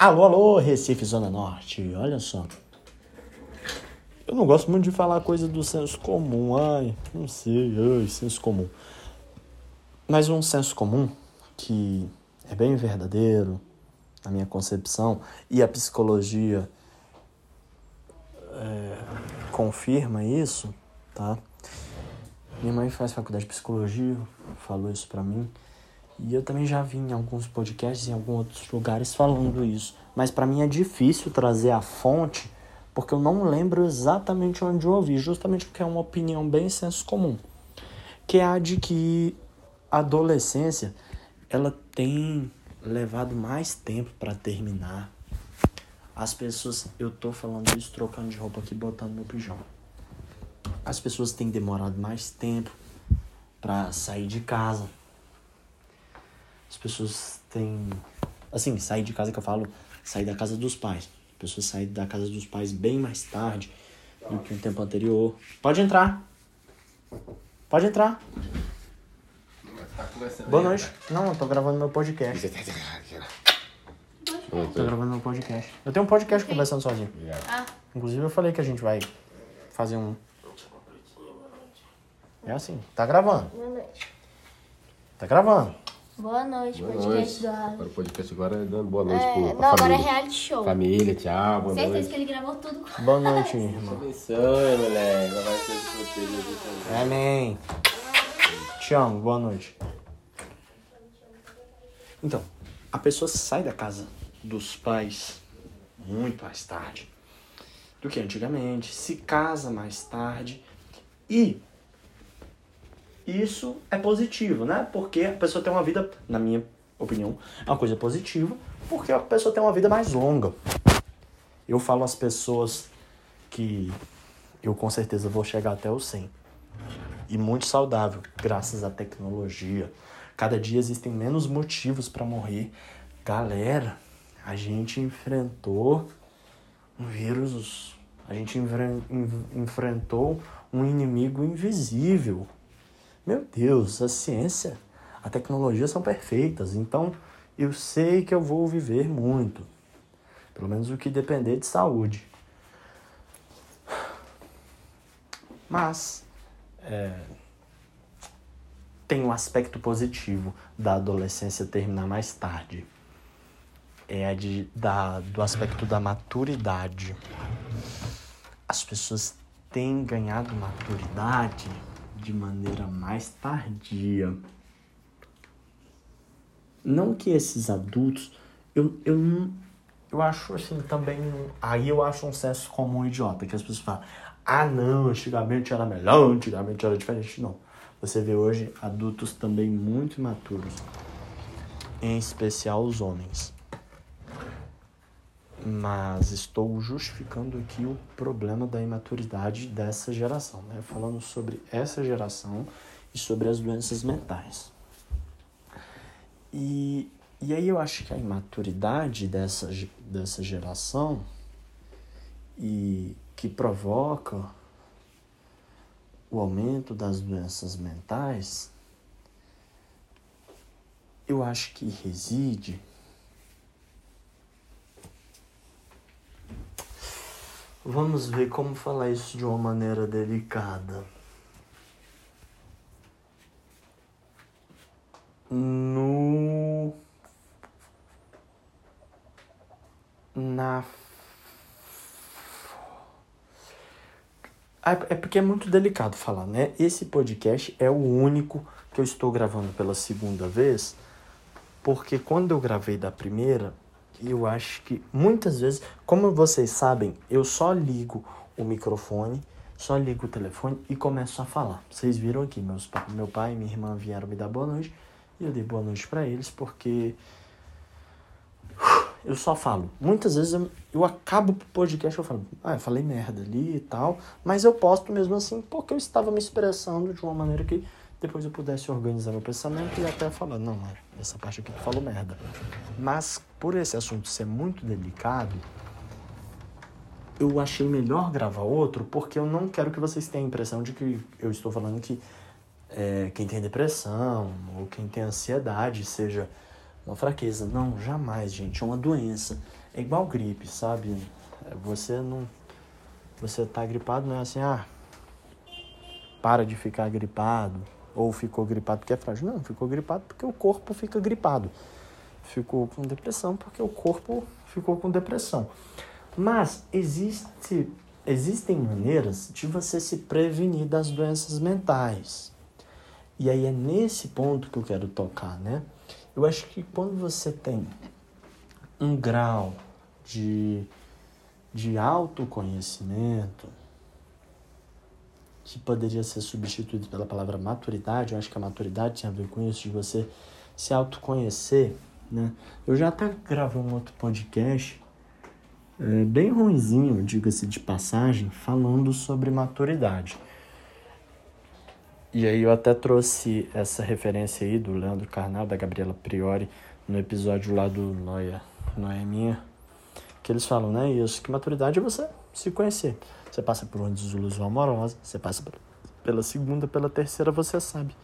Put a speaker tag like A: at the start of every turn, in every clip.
A: Alô, alô, Recife, Zona Norte. Olha só. Eu não gosto muito de falar coisa do senso comum. Ai, não sei, ai, senso comum. Mas um senso comum que é bem verdadeiro, na minha concepção, e a psicologia é, confirma isso, tá? Minha mãe faz faculdade de psicologia, falou isso pra mim. E eu também já vi em alguns podcasts, em alguns outros lugares falando isso. Mas para mim é difícil trazer a fonte, porque eu não lembro exatamente onde eu ouvi, justamente porque é uma opinião bem senso comum. Que é a de que a adolescência, ela tem levado mais tempo para terminar. As pessoas, eu tô falando isso trocando de roupa aqui, botando no pijama. As pessoas têm demorado mais tempo para sair de casa as pessoas têm. Assim, sair de casa que eu falo, sair da casa dos pais. As pessoas saem da casa dos pais bem mais tarde do que no tempo anterior. Pode entrar. Pode entrar. Boa noite. Não, eu tô gravando meu podcast. Tô gravando meu podcast. Eu tenho um podcast conversando sozinho.
B: Ah,
A: Inclusive eu falei que a gente vai fazer um. É assim, tá gravando.
B: boa noite.
A: Tá gravando.
B: Boa noite,
C: Boa
B: podcast
C: noite.
B: do
C: Agora
B: Alan.
C: o podcast agora é dando boa noite
B: É,
C: pro,
B: não, agora é reality show.
C: Família, tchau, boa
B: Certeza
C: noite.
B: que ele gravou tudo com
A: Boa noite, irmão.
C: Abençoe, moleque. Vai ser de proteger.
A: Amém. Te amo, boa noite. Então, a pessoa sai da casa dos pais muito mais tarde do que antigamente, se casa mais tarde e isso é positivo, né? Porque a pessoa tem uma vida, na minha opinião, é uma coisa positiva, porque a pessoa tem uma vida mais longa. Eu falo às pessoas que eu com certeza vou chegar até os 100 e muito saudável, graças à tecnologia. Cada dia existem menos motivos para morrer. Galera, a gente enfrentou um vírus, a gente enfren- en- enfrentou um inimigo invisível. Meu Deus, a ciência, a tecnologia são perfeitas, então eu sei que eu vou viver muito. Pelo menos o que depender de saúde. Mas é, tem um aspecto positivo da adolescência terminar mais tarde. É a de, da, do aspecto da maturidade. As pessoas têm ganhado maturidade de maneira mais tardia. Não que esses adultos. Eu, eu. Eu acho assim também. Aí eu acho um senso comum idiota, que as pessoas falam, ah não, antigamente era melhor, antigamente era diferente. Não. Você vê hoje adultos também muito imaturos. Em especial os homens. Mas estou justificando aqui o problema da imaturidade dessa geração, né? Falando sobre essa geração e sobre as doenças mentais. E, e aí eu acho que a imaturidade dessa, dessa geração e que provoca o aumento das doenças mentais, eu acho que reside Vamos ver como falar isso de uma maneira delicada. No. Na. É é porque é muito delicado falar, né? Esse podcast é o único que eu estou gravando pela segunda vez, porque quando eu gravei da primeira, eu acho que muitas vezes, como vocês sabem, eu só ligo o microfone, só ligo o telefone e começo a falar. Vocês viram aqui, meus, meu pai e minha irmã vieram me dar boa noite e eu dei boa noite pra eles porque eu só falo. Muitas vezes eu, eu acabo o podcast eu falo, ah, eu falei merda ali e tal, mas eu posto mesmo assim porque eu estava me expressando de uma maneira que depois eu pudesse organizar meu pensamento e até falar, não, é, essa parte aqui tu falou merda. Mas por esse assunto ser muito delicado, eu achei melhor gravar outro porque eu não quero que vocês tenham a impressão de que eu estou falando que é, quem tem depressão ou quem tem ansiedade seja uma fraqueza. Não, jamais, gente. É uma doença. É igual gripe, sabe? Você não. Você tá gripado, não é assim, ah. Para de ficar gripado. Ou ficou gripado porque é frágil. Não, ficou gripado porque o corpo fica gripado. Ficou com depressão porque o corpo ficou com depressão. Mas existe, existem maneiras de você se prevenir das doenças mentais. E aí é nesse ponto que eu quero tocar, né? Eu acho que quando você tem um grau de, de autoconhecimento, que poderia ser substituído pela palavra maturidade, eu acho que a maturidade tem a ver com isso, de você se autoconhecer, né? Eu já até gravei um outro podcast, é, bem ruinzinho, diga-se de passagem, falando sobre maturidade. E aí eu até trouxe essa referência aí do Leandro Carnal, da Gabriela Priori, no episódio lá do Noia, Noeminha, que eles falam, né, isso, que maturidade é você se conhecer. Você passa por uma desilusão amorosa, você passa pela segunda, pela terceira, você sabe.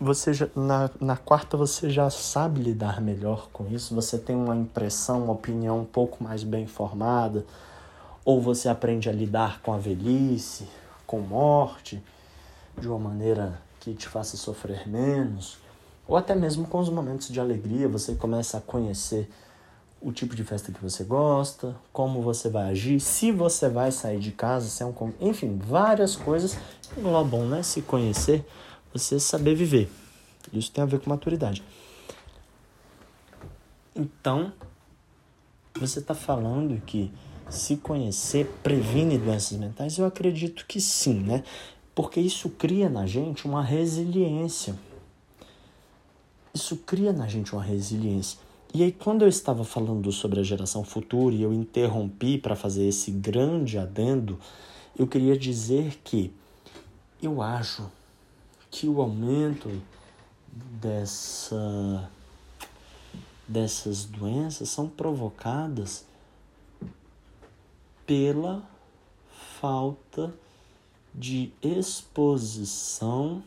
A: Você já, na, na quarta você já sabe lidar melhor com isso, você tem uma impressão, uma opinião um pouco mais bem formada, ou você aprende a lidar com a velhice, com morte, de uma maneira que te faça sofrer menos, ou até mesmo com os momentos de alegria, você começa a conhecer o tipo de festa que você gosta, como você vai agir, se você vai sair de casa, se é um enfim, várias coisas englobam, né? Se conhecer, você saber viver. Isso tem a ver com maturidade. Então, você está falando que se conhecer previne doenças mentais? Eu acredito que sim, né? Porque isso cria na gente uma resiliência. Isso cria na gente uma resiliência. E aí, quando eu estava falando sobre a geração futura e eu interrompi para fazer esse grande adendo, eu queria dizer que eu acho que o aumento dessa, dessas doenças são provocadas pela falta de exposição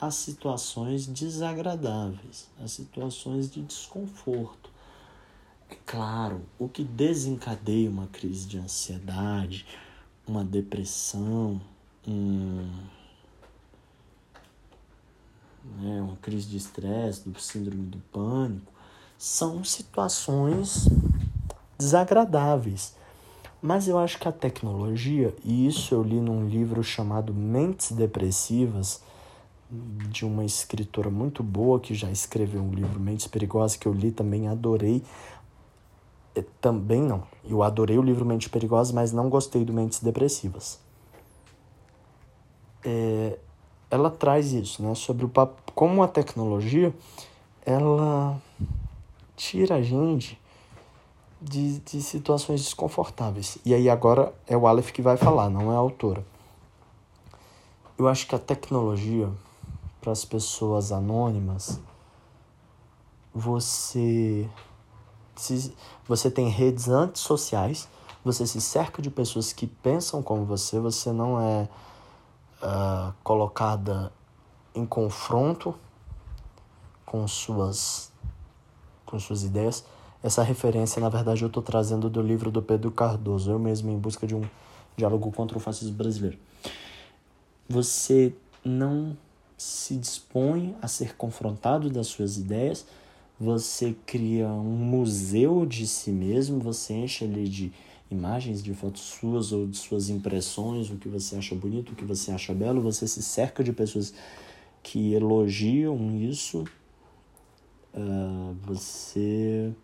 A: a situações desagradáveis, a situações de desconforto. É claro, o que desencadeia uma crise de ansiedade, uma depressão, um, né, uma crise de estresse, do síndrome do pânico, são situações desagradáveis mas eu acho que a tecnologia, e isso eu li num livro chamado Mentes Depressivas, de uma escritora muito boa que já escreveu um livro Mentes Perigosas, que eu li também, adorei. Também não. Eu adorei o livro Mentes Perigosas, mas não gostei do Mentes Depressivas. É, ela traz isso, né? Sobre o como a tecnologia ela tira a gente de, de situações desconfortáveis. E aí agora é o Aleph que vai falar, não é a autora. Eu acho que a tecnologia para as pessoas anônimas, você se, você tem redes antissociais, você se cerca de pessoas que pensam como você, você não é uh, colocada em confronto com suas com suas ideias essa referência, na verdade, eu estou trazendo do livro do Pedro Cardoso, eu mesmo em busca de um diálogo contra o fascismo brasileiro. Você não se dispõe a ser confrontado das suas ideias, você cria um museu de si mesmo, você enche ele de imagens, de fotos suas ou de suas impressões, o que você acha bonito, o que você acha belo, você se cerca de pessoas que elogiam isso, uh, você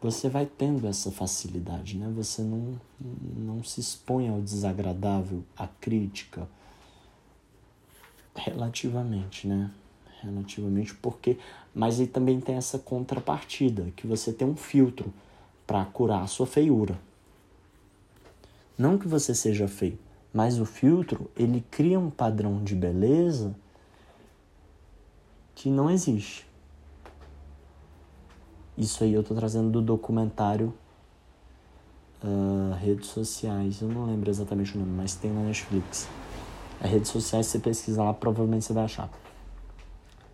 A: você vai tendo essa facilidade, né? Você não, não se expõe ao desagradável, à crítica, relativamente, né? Relativamente, porque. Mas aí também tem essa contrapartida, que você tem um filtro para curar a sua feiura. Não que você seja feio, mas o filtro, ele cria um padrão de beleza que não existe. Isso aí eu tô trazendo do documentário uh, Redes Sociais. Eu não lembro exatamente o nome, mas tem na Netflix. As redes sociais, você pesquisa lá, provavelmente você vai achar.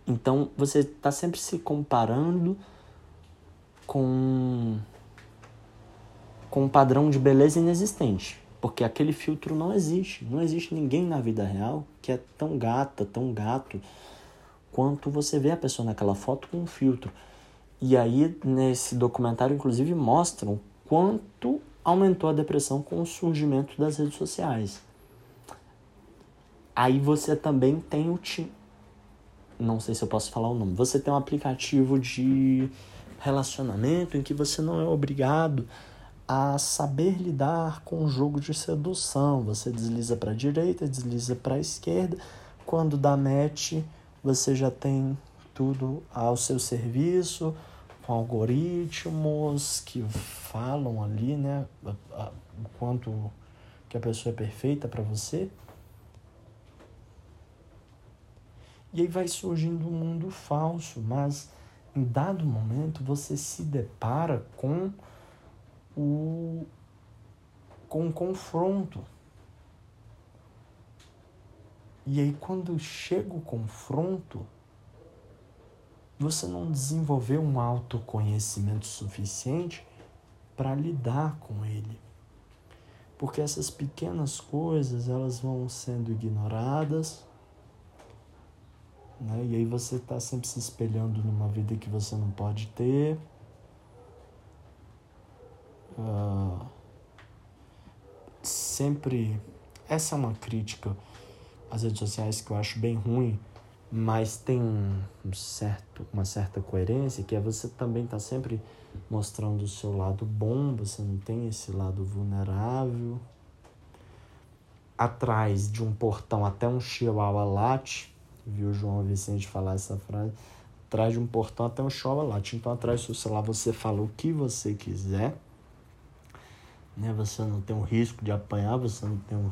A: Então você está sempre se comparando com com um padrão de beleza inexistente, porque aquele filtro não existe. Não existe ninguém na vida real que é tão gata, tão gato quanto você vê a pessoa naquela foto com um filtro. E aí nesse documentário inclusive mostram quanto aumentou a depressão com o surgimento das redes sociais. Aí você também tem o não sei se eu posso falar o nome. Você tem um aplicativo de relacionamento em que você não é obrigado a saber lidar com o jogo de sedução. Você desliza para a direita, desliza para a esquerda. Quando dá match, você já tem tudo ao seu serviço, com algoritmos que falam ali, né, o quanto que a pessoa é perfeita para você. E aí vai surgindo um mundo falso, mas em dado momento você se depara com o com um confronto. E aí quando chega o confronto, você não desenvolveu um autoconhecimento suficiente para lidar com ele. Porque essas pequenas coisas, elas vão sendo ignoradas, né? E aí você está sempre se espelhando numa vida que você não pode ter. Uh, sempre. Essa é uma crítica às redes sociais que eu acho bem ruim, mas tem um certo, uma certa coerência, que é você também tá sempre mostrando o seu lado bom, você não tem esse lado vulnerável. Atrás de um portão até um chihuahua late, viu o João Vicente falar essa frase, atrás de um portão até um chihuahua late. Então atrás do celular você fala o que você quiser, né? Você não tem o risco de apanhar, você não tem um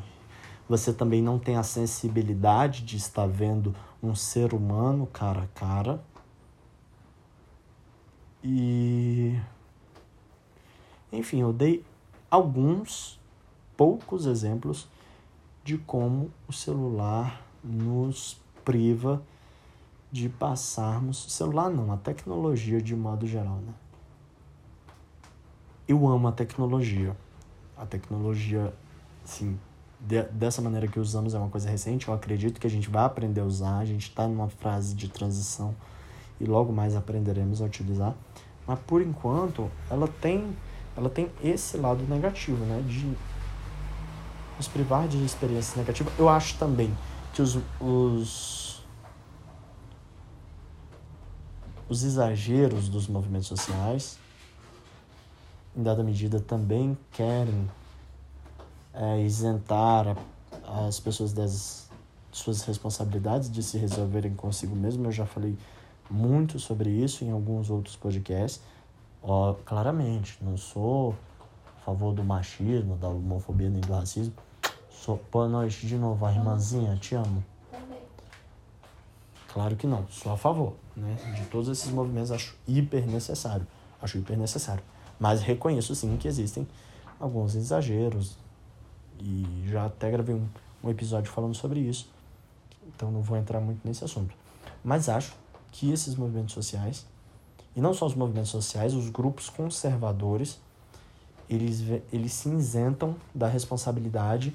A: você também não tem a sensibilidade de estar vendo um ser humano cara a cara. E. Enfim, eu dei alguns poucos exemplos de como o celular nos priva de passarmos. Celular não, a tecnologia de modo geral, né? Eu amo a tecnologia. A tecnologia, assim, de, dessa maneira que usamos é uma coisa recente. Eu acredito que a gente vai aprender a usar. A gente está numa fase de transição e logo mais aprenderemos a utilizar. Mas por enquanto, ela tem, ela tem esse lado negativo, né? De nos privar de experiências negativas. Eu acho também que os, os, os exageros dos movimentos sociais, em dada medida, também querem é, isentar as pessoas das suas responsabilidades de se resolverem consigo mesmo. Eu já falei muito sobre isso em alguns outros podcasts. Claramente, não sou a favor do machismo, da homofobia nem do racismo. Sou, boa noite de novo, a irmãzinha, te amo. Claro que não, sou a favor, né? De todos esses movimentos acho hiper necessário, acho hiper necessário. Mas reconheço sim que existem alguns exageros, e já até gravei um, um episódio falando sobre isso, então não vou entrar muito nesse assunto. Mas acho que esses movimentos sociais, e não só os movimentos sociais, os grupos conservadores, eles, eles se isentam da responsabilidade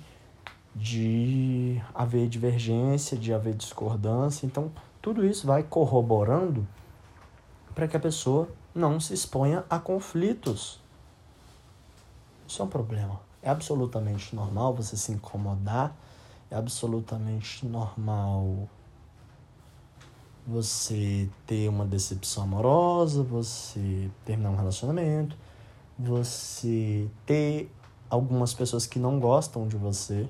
A: de haver divergência, de haver discordância. Então, tudo isso vai corroborando para que a pessoa não se exponha a conflitos. Isso é um problema. É absolutamente normal você se incomodar, é absolutamente normal você ter uma decepção amorosa, você terminar um relacionamento, você ter algumas pessoas que não gostam de você,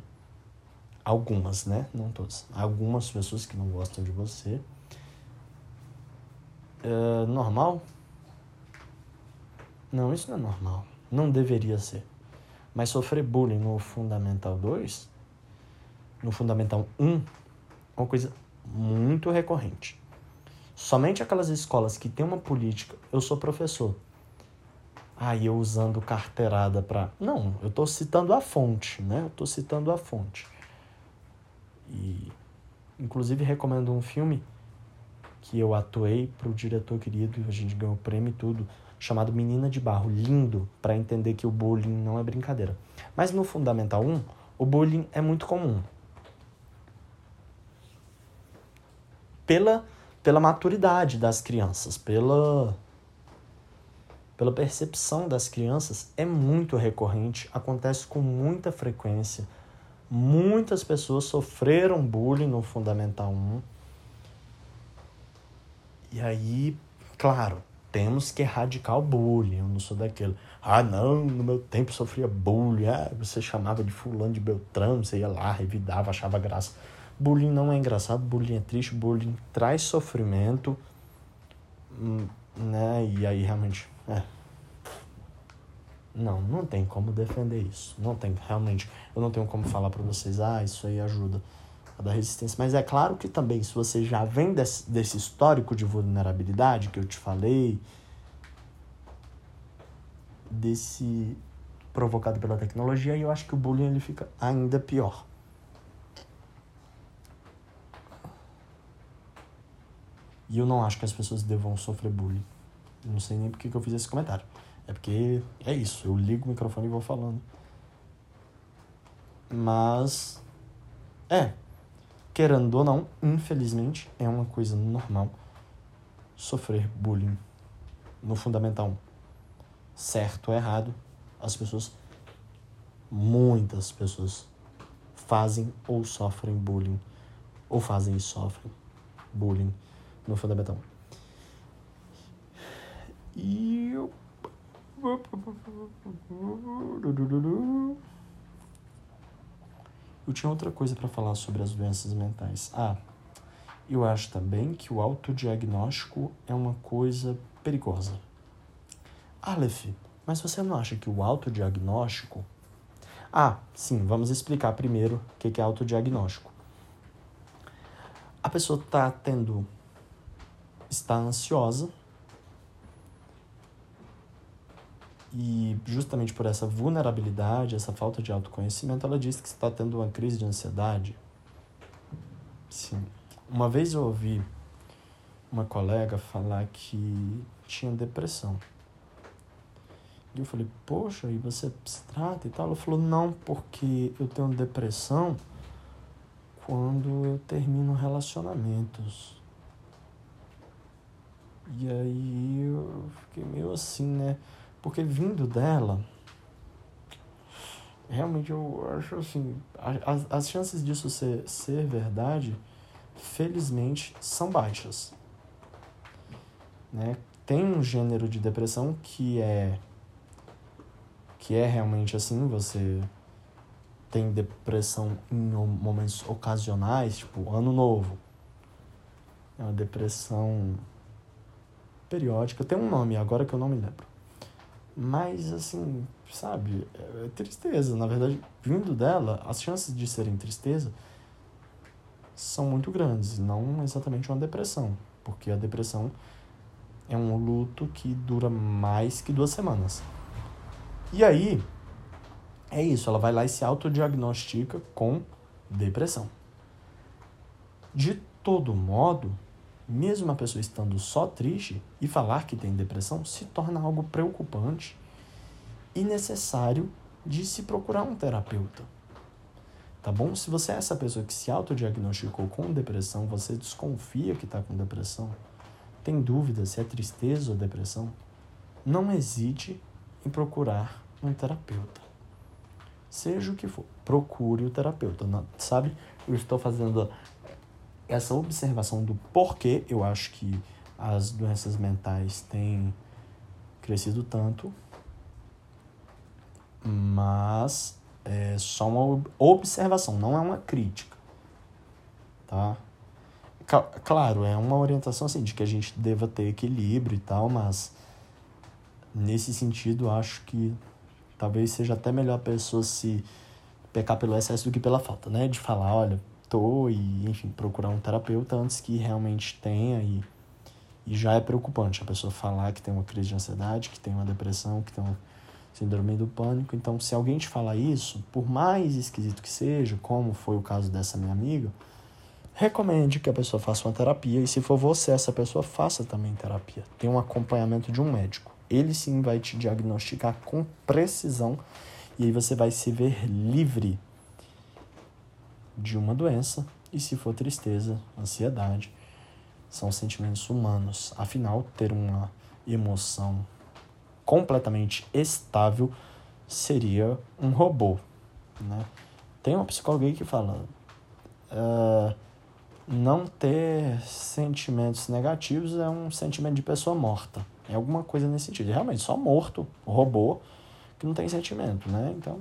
A: algumas, né? Não todas. Algumas pessoas que não gostam de você. É normal? Não, isso não é normal. Não deveria ser. Mas sofrer bullying no Fundamental 2, no Fundamental 1, é uma coisa muito recorrente. Somente aquelas escolas que têm uma política, eu sou professor. Aí ah, eu usando carteirada para. Não, eu estou citando a fonte, né? Eu estou citando a fonte. E, inclusive, recomendo um filme que eu atuei pro diretor querido, a gente ganhou prêmio e tudo, chamado Menina de Barro, lindo, para entender que o bullying não é brincadeira. Mas no Fundamental 1, o bullying é muito comum. Pela, pela maturidade das crianças, pela, pela percepção das crianças, é muito recorrente, acontece com muita frequência. Muitas pessoas sofreram bullying no Fundamental 1. E aí, claro, temos que erradicar o bullying. Eu não sou daquele. Ah, não, no meu tempo sofria bullying. Ah, você chamava de fulano de Beltrano, você ia lá, revidava, achava graça. Bullying não é engraçado, bullying é triste, bullying traz sofrimento, hum, né? E aí realmente, é. Não, não tem como defender isso. Não tem, realmente. Eu não tenho como falar para vocês, ah, isso aí ajuda a dar resistência. Mas é claro que também, se você já vem desse, desse histórico de vulnerabilidade que eu te falei, desse provocado pela tecnologia, eu acho que o bullying ele fica ainda pior. E eu não acho que as pessoas devam sofrer bullying. Não sei nem por que eu fiz esse comentário. É porque é isso, eu ligo o microfone e vou falando. Mas. É. Querendo ou não, infelizmente, é uma coisa normal sofrer bullying no Fundamental 1. Certo ou errado, as pessoas, muitas pessoas, fazem ou sofrem bullying, ou fazem e sofrem bullying no Fundamental 1. E eu eu tinha outra coisa para falar sobre as doenças mentais. Ah, eu acho também que o autodiagnóstico é uma coisa perigosa. Aleph, mas você não acha que o autodiagnóstico. Ah, sim, vamos explicar primeiro o que é autodiagnóstico. A pessoa está tendo. está ansiosa E justamente por essa vulnerabilidade, essa falta de autoconhecimento, ela disse que está tendo uma crise de ansiedade. Sim. Uma vez eu ouvi uma colega falar que tinha depressão. E eu falei, poxa, e você se trata e tal? Ela falou, não, porque eu tenho depressão quando eu termino relacionamentos. E aí eu fiquei meio assim, né? Porque vindo dela, realmente eu acho assim, as, as chances disso ser, ser verdade, felizmente, são baixas. Né? Tem um gênero de depressão que é que é realmente assim, você tem depressão em momentos ocasionais, tipo ano novo. É uma depressão periódica, tem um nome agora que eu não me lembro. Mas, assim, sabe, é tristeza. Na verdade, vindo dela, as chances de serem tristeza são muito grandes, não exatamente uma depressão, porque a depressão é um luto que dura mais que duas semanas. E aí, é isso, ela vai lá e se autodiagnostica com depressão. De todo modo, mesmo a pessoa estando só triste e falar que tem depressão se torna algo preocupante e necessário de se procurar um terapeuta. Tá bom? Se você é essa pessoa que se autodiagnosticou com depressão, você desconfia que está com depressão, tem dúvida se é tristeza ou depressão, não hesite em procurar um terapeuta. Seja o que for, procure o terapeuta. Sabe? Eu estou fazendo essa observação do porquê eu acho que as doenças mentais têm crescido tanto, mas é só uma observação, não é uma crítica, tá? Claro, é uma orientação assim de que a gente deva ter equilíbrio e tal, mas nesse sentido acho que talvez seja até melhor a pessoa se pecar pelo excesso do que pela falta, né? De falar, olha, e, enfim, procurar um terapeuta antes que realmente tenha e, e já é preocupante a pessoa falar que tem uma crise de ansiedade, que tem uma depressão, que tem uma síndrome do pânico. Então, se alguém te falar isso, por mais esquisito que seja, como foi o caso dessa minha amiga, recomende que a pessoa faça uma terapia e se for você essa pessoa faça também terapia. Tem um acompanhamento de um médico. Ele sim vai te diagnosticar com precisão e aí você vai se ver livre de uma doença e se for tristeza, ansiedade, são sentimentos humanos. Afinal, ter uma emoção completamente estável seria um robô, né? Tem uma psicóloga aí que fala uh, não ter sentimentos negativos é um sentimento de pessoa morta. É alguma coisa nesse sentido. Realmente, só morto, robô, que não tem sentimento, né? Então,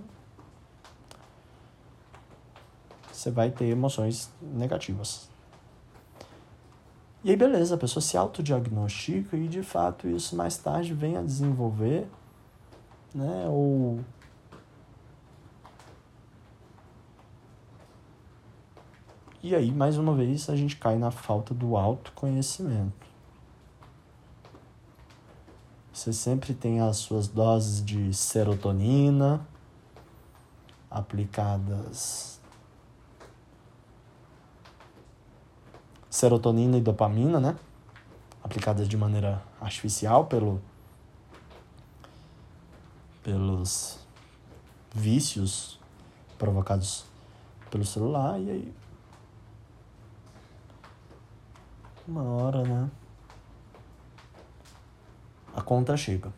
A: você vai ter emoções negativas. E aí, beleza, a pessoa se autodiagnostica e de fato isso mais tarde vem a desenvolver, né? Ou. E aí, mais uma vez, a gente cai na falta do autoconhecimento. Você sempre tem as suas doses de serotonina aplicadas serotonina e dopamina, né? Aplicadas de maneira artificial pelo, pelos vícios provocados pelo celular e aí uma hora, né? A conta chega.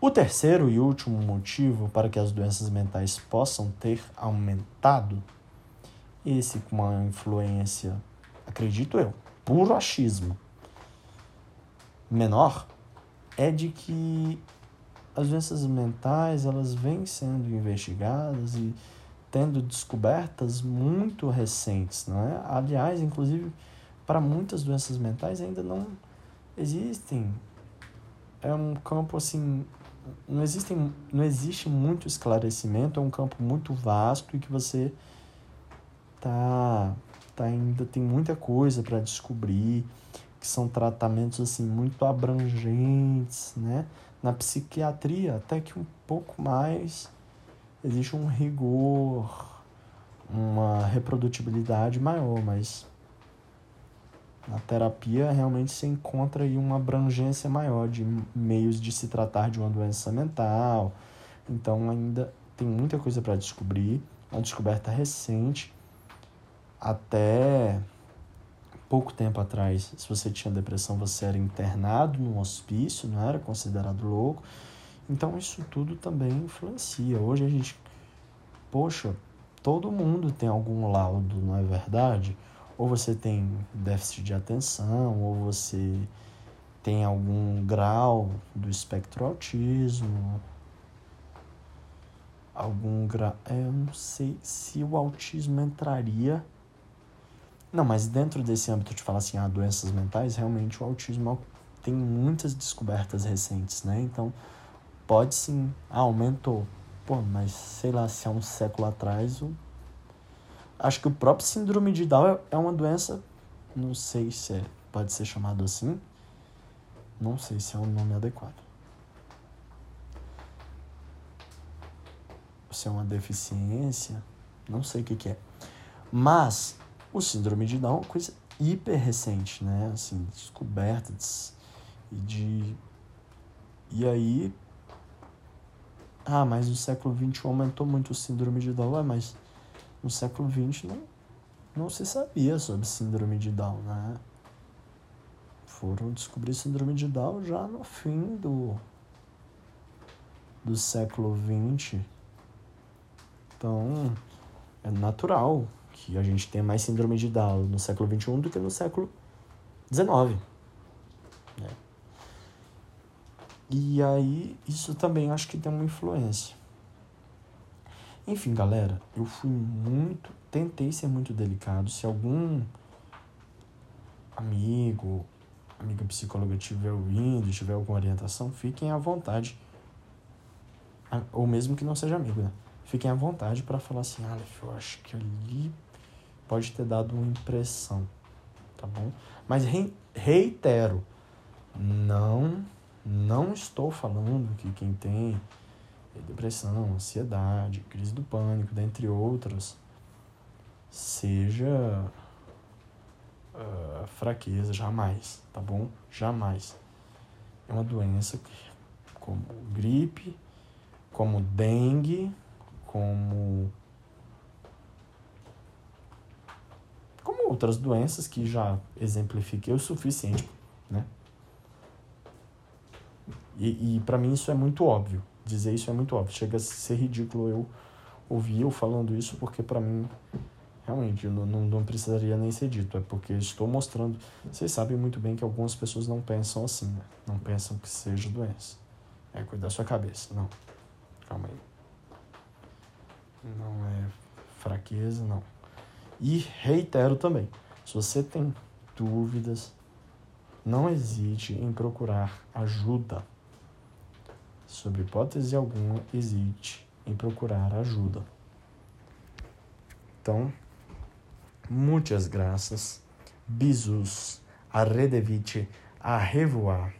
A: O terceiro e último motivo para que as doenças mentais possam ter aumentado esse com uma influência, acredito eu, puro achismo menor, é de que as doenças mentais elas vêm sendo investigadas e tendo descobertas muito recentes, não é? Aliás, inclusive para muitas doenças mentais ainda não existem é um campo assim não existem não existe muito esclarecimento, é um campo muito vasto e que você tá, tá ainda tem muita coisa para descobrir, que são tratamentos assim muito abrangentes, né? Na psiquiatria, até que um pouco mais existe um rigor, uma reprodutibilidade maior, mas na terapia realmente se encontra aí uma abrangência maior de meios de se tratar de uma doença mental. Então ainda tem muita coisa para descobrir, uma descoberta recente até pouco tempo atrás, se você tinha depressão, você era internado num hospício, não era considerado louco. Então isso tudo também influencia. Hoje a gente, poxa, todo mundo tem algum laudo, não é verdade? Ou você tem déficit de atenção, ou você tem algum grau do espectro autismo, algum grau. É, eu não sei se o autismo entraria não, mas dentro desse âmbito de falar assim, ah, doenças mentais, realmente o autismo tem muitas descobertas recentes, né? Então, pode sim, ah, aumentou. Pô, mas sei lá, se há um século atrás, o... acho que o próprio síndrome de Down é, é uma doença, não sei se é, pode ser chamado assim, não sei se é um nome adequado. Se é uma deficiência, não sei o que, que é. Mas o síndrome de Down é uma coisa hiper recente, né? Assim, descobertas e de... E aí... Ah, mas no século XX aumentou muito o síndrome de Down. É, mas no século XX não, não se sabia sobre síndrome de Down, né? Foram descobrir síndrome de Down já no fim do, do século XX. Então, é natural que a gente tem mais síndrome de Down no século XXI do que no século XIX. Né? E aí, isso também acho que tem uma influência. Enfim, galera, eu fui muito. Tentei ser muito delicado. Se algum amigo, amiga psicóloga estiver ouvindo, tiver alguma orientação, fiquem à vontade. Ou mesmo que não seja amigo, né? Fiquem à vontade para falar assim, ah, eu acho que ali pode ter dado uma impressão, tá bom? Mas reitero, não, não estou falando que quem tem depressão, ansiedade, crise do pânico, dentre outras, seja uh, fraqueza, jamais, tá bom? Jamais. É uma doença como gripe, como dengue, como como outras doenças que já exemplifiquei o suficiente, né? E, e para mim isso é muito óbvio. Dizer isso é muito óbvio. Chega a ser ridículo eu ouvir eu falando isso, porque para mim realmente não, não, não, precisaria nem ser dito. É porque estou mostrando. Vocês sabem muito bem que algumas pessoas não pensam assim, né? Não pensam que seja doença. É cuidar da sua cabeça. Não. Calma aí. Não é fraqueza, não. E reitero também: se você tem dúvidas, não hesite em procurar ajuda. Sobre hipótese alguma, hesite em procurar ajuda. Então, muitas graças, bisous, arredevite, a revoar.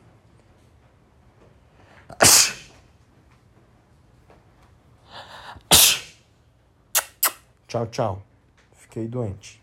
A: Tchau, tchau. Fiquei doente.